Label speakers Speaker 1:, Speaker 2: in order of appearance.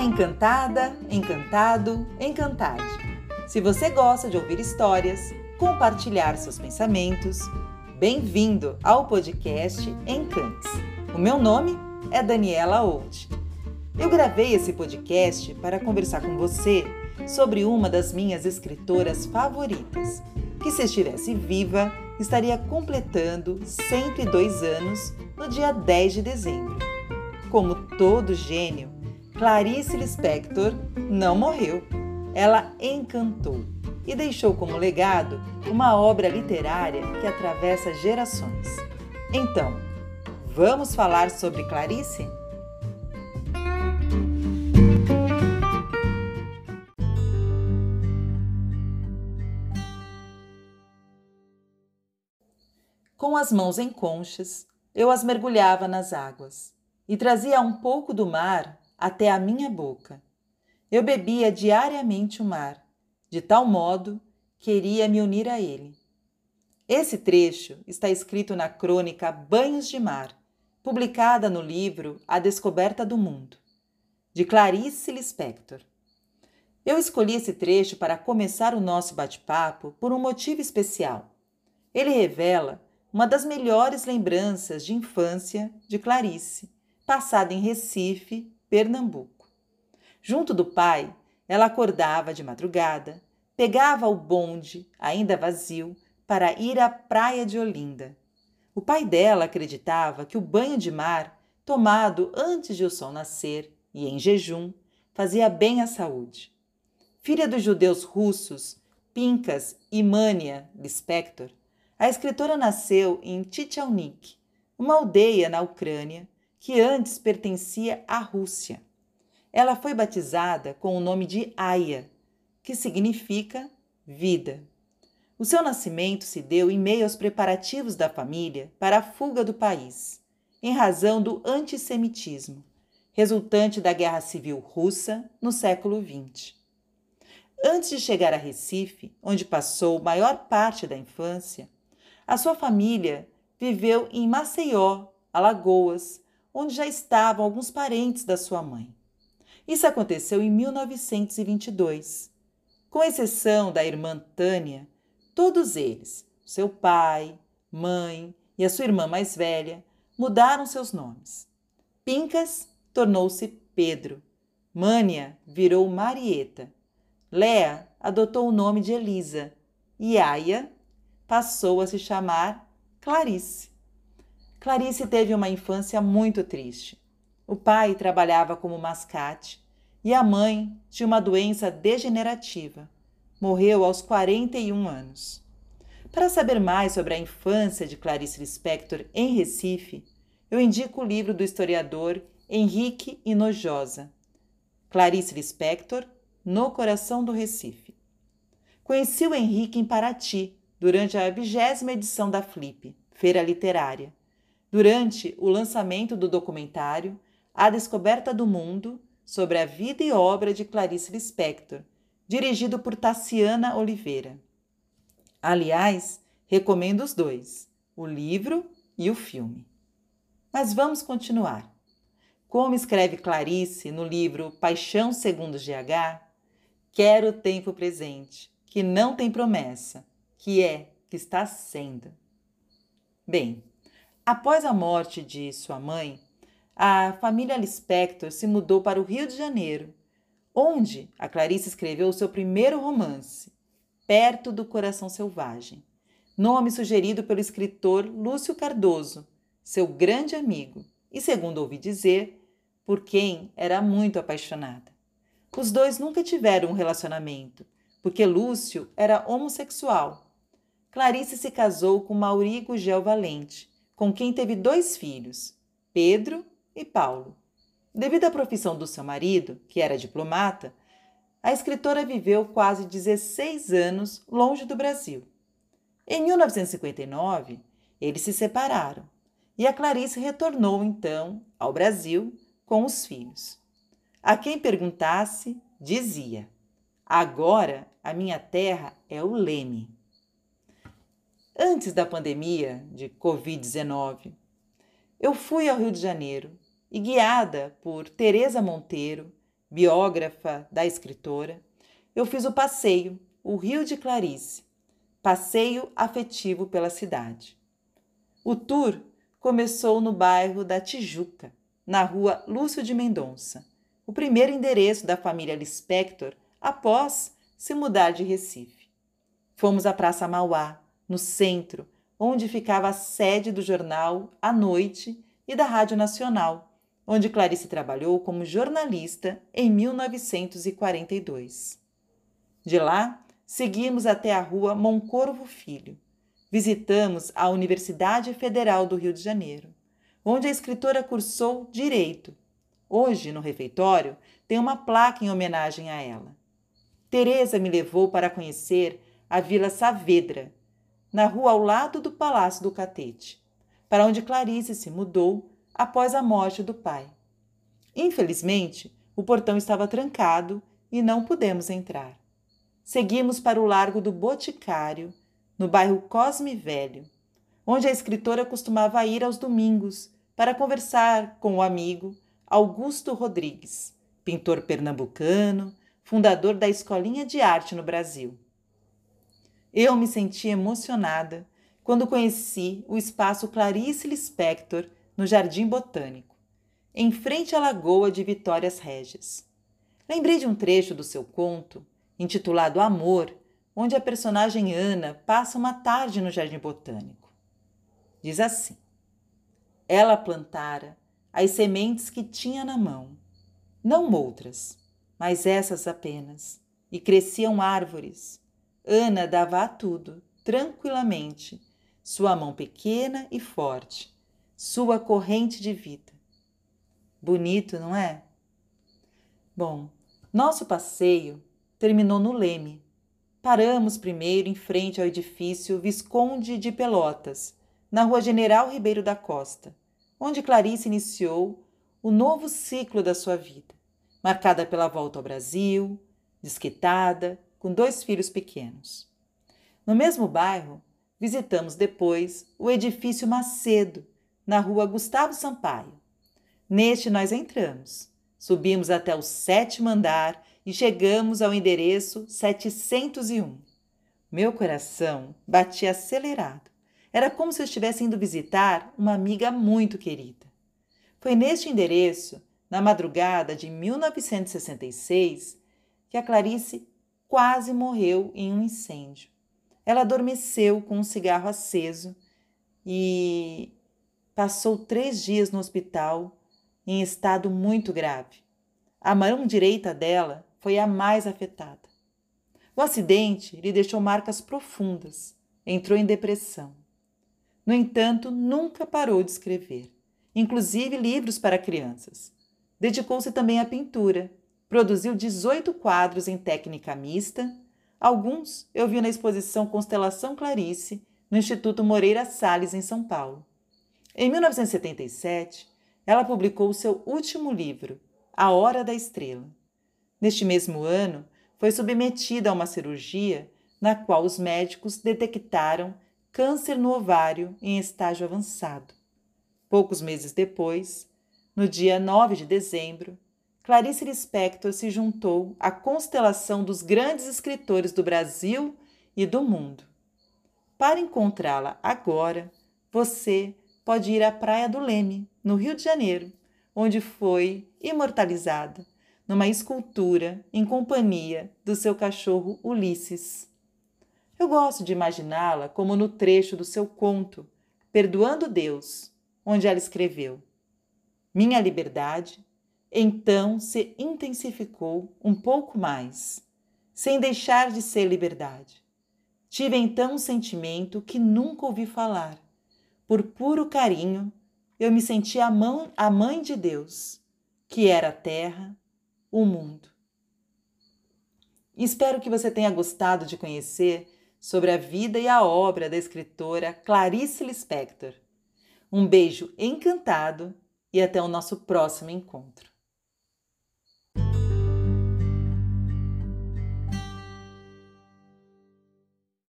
Speaker 1: Encantada, encantado, encantade. Se você gosta de ouvir histórias, compartilhar seus pensamentos, bem-vindo ao podcast Encantes. O meu nome é Daniela Old. Eu gravei esse podcast para conversar com você sobre uma das minhas escritoras favoritas, que se estivesse viva, estaria completando 102 anos no dia 10 de dezembro. Como todo gênio, Clarice Lispector não morreu. Ela encantou e deixou como legado uma obra literária que atravessa gerações. Então, vamos falar sobre Clarice? Com as mãos em conchas, eu as mergulhava nas águas e trazia um pouco do mar até a minha boca. Eu bebia diariamente o mar, de tal modo queria me unir a ele. Esse trecho está escrito na crônica Banhos de Mar, publicada no livro A Descoberta do Mundo, de Clarice Lispector. Eu escolhi esse trecho para começar o nosso bate-papo por um motivo especial. Ele revela uma das melhores lembranças de infância de Clarice, passada em Recife, Pernambuco. Junto do pai, ela acordava de madrugada, pegava o bonde, ainda vazio, para ir à praia de Olinda. O pai dela acreditava que o banho de mar, tomado antes de o sol nascer e em jejum, fazia bem à saúde. Filha dos judeus russos Pincas e Mania Lispector, a escritora nasceu em Tchelnik, uma aldeia na Ucrânia, que antes pertencia à Rússia. Ela foi batizada com o nome de Aya, que significa vida. O seu nascimento se deu em meio aos preparativos da família para a fuga do país, em razão do antissemitismo, resultante da Guerra Civil Russa no século XX. Antes de chegar a Recife, onde passou maior parte da infância, a sua família viveu em Maceió, Alagoas, onde já estavam alguns parentes da sua mãe. Isso aconteceu em 1922. Com exceção da irmã Tânia, todos eles, seu pai, mãe e a sua irmã mais velha, mudaram seus nomes. Pincas tornou-se Pedro, Mânia virou Marieta, Léa adotou o nome de Elisa e Aya passou a se chamar Clarice. Clarice teve uma infância muito triste. O pai trabalhava como mascate e a mãe tinha uma doença degenerativa. Morreu aos 41 anos. Para saber mais sobre a infância de Clarice Lispector em Recife, eu indico o livro do historiador Henrique Inojosa, Clarice Lispector, No Coração do Recife. Conheci o Henrique em Paraty, durante a vigésima edição da Flip, Feira Literária durante o lançamento do documentário A Descoberta do Mundo sobre a vida e obra de Clarice Lispector, dirigido por Tassiana Oliveira. Aliás, recomendo os dois, o livro e o filme. Mas vamos continuar. Como escreve Clarice no livro Paixão segundo GH, quero o tempo presente, que não tem promessa, que é, que está sendo. Bem, Após a morte de sua mãe, a família Lispector se mudou para o Rio de Janeiro, onde a Clarice escreveu seu primeiro romance, Perto do Coração Selvagem, nome sugerido pelo escritor Lúcio Cardoso, seu grande amigo, e, segundo ouvi dizer, por quem era muito apaixonada. Os dois nunca tiveram um relacionamento, porque Lúcio era homossexual. Clarice se casou com Maurigo Gel Valente, com quem teve dois filhos, Pedro e Paulo. Devido à profissão do seu marido, que era diplomata, a escritora viveu quase 16 anos longe do Brasil. Em 1959, eles se separaram e a Clarice retornou então ao Brasil com os filhos. A quem perguntasse, dizia: Agora a minha terra é o Leme antes da pandemia de Covid-19. Eu fui ao Rio de Janeiro e, guiada por Teresa Monteiro, biógrafa da escritora, eu fiz o passeio, o Rio de Clarice, passeio afetivo pela cidade. O tour começou no bairro da Tijuca, na rua Lúcio de Mendonça, o primeiro endereço da família Lispector após se mudar de Recife. Fomos à Praça Mauá, no centro, onde ficava a sede do jornal A Noite e da Rádio Nacional, onde Clarice trabalhou como jornalista em 1942. De lá, seguimos até a rua Moncorvo Filho. Visitamos a Universidade Federal do Rio de Janeiro, onde a escritora cursou Direito. Hoje, no refeitório, tem uma placa em homenagem a ela. Teresa me levou para conhecer a Vila Saavedra, na rua ao lado do Palácio do Catete, para onde Clarice se mudou após a morte do pai. Infelizmente, o portão estava trancado e não pudemos entrar. Seguimos para o Largo do Boticário, no bairro Cosme Velho, onde a escritora costumava ir aos domingos para conversar com o amigo Augusto Rodrigues, pintor pernambucano, fundador da Escolinha de Arte no Brasil. Eu me senti emocionada quando conheci o espaço Clarice Lispector no Jardim Botânico, em frente à Lagoa de Vitórias Régias. Lembrei de um trecho do seu conto, intitulado Amor, onde a personagem Ana passa uma tarde no Jardim Botânico. Diz assim: Ela plantara as sementes que tinha na mão, não outras, mas essas apenas, e cresciam árvores Ana dava a tudo, tranquilamente, sua mão pequena e forte, sua corrente de vida. Bonito, não é? Bom, nosso passeio terminou no Leme. Paramos primeiro em frente ao edifício Visconde de Pelotas, na rua General Ribeiro da Costa, onde Clarice iniciou o novo ciclo da sua vida, marcada pela volta ao Brasil, desquitada, com dois filhos pequenos. No mesmo bairro, visitamos depois o edifício Macedo, na rua Gustavo Sampaio. Neste nós entramos, subimos até o sétimo andar e chegamos ao endereço 701. Meu coração batia acelerado. Era como se eu estivesse indo visitar uma amiga muito querida. Foi neste endereço, na madrugada de 1966, que a Clarice quase morreu em um incêndio. Ela adormeceu com um cigarro aceso e passou três dias no hospital em estado muito grave. A mão direita dela foi a mais afetada. O acidente lhe deixou marcas profundas, entrou em depressão. No entanto, nunca parou de escrever, inclusive livros para crianças. Dedicou-se também à pintura Produziu 18 quadros em técnica mista. Alguns eu vi na exposição Constelação Clarice, no Instituto Moreira Salles, em São Paulo. Em 1977, ela publicou seu último livro, A Hora da Estrela. Neste mesmo ano, foi submetida a uma cirurgia na qual os médicos detectaram câncer no ovário em estágio avançado. Poucos meses depois, no dia 9 de dezembro, Clarice Lispector se juntou à constelação dos grandes escritores do Brasil e do mundo. Para encontrá-la agora, você pode ir à Praia do Leme, no Rio de Janeiro, onde foi imortalizada numa escultura em companhia do seu cachorro Ulisses. Eu gosto de imaginá-la como no trecho do seu conto, Perdoando Deus, onde ela escreveu: Minha liberdade então se intensificou um pouco mais, sem deixar de ser liberdade. Tive então um sentimento que nunca ouvi falar. Por puro carinho, eu me senti a, mão, a mãe de Deus, que era a terra, o mundo. Espero que você tenha gostado de conhecer sobre a vida e a obra da escritora Clarice Lispector. Um beijo encantado e até o nosso próximo encontro.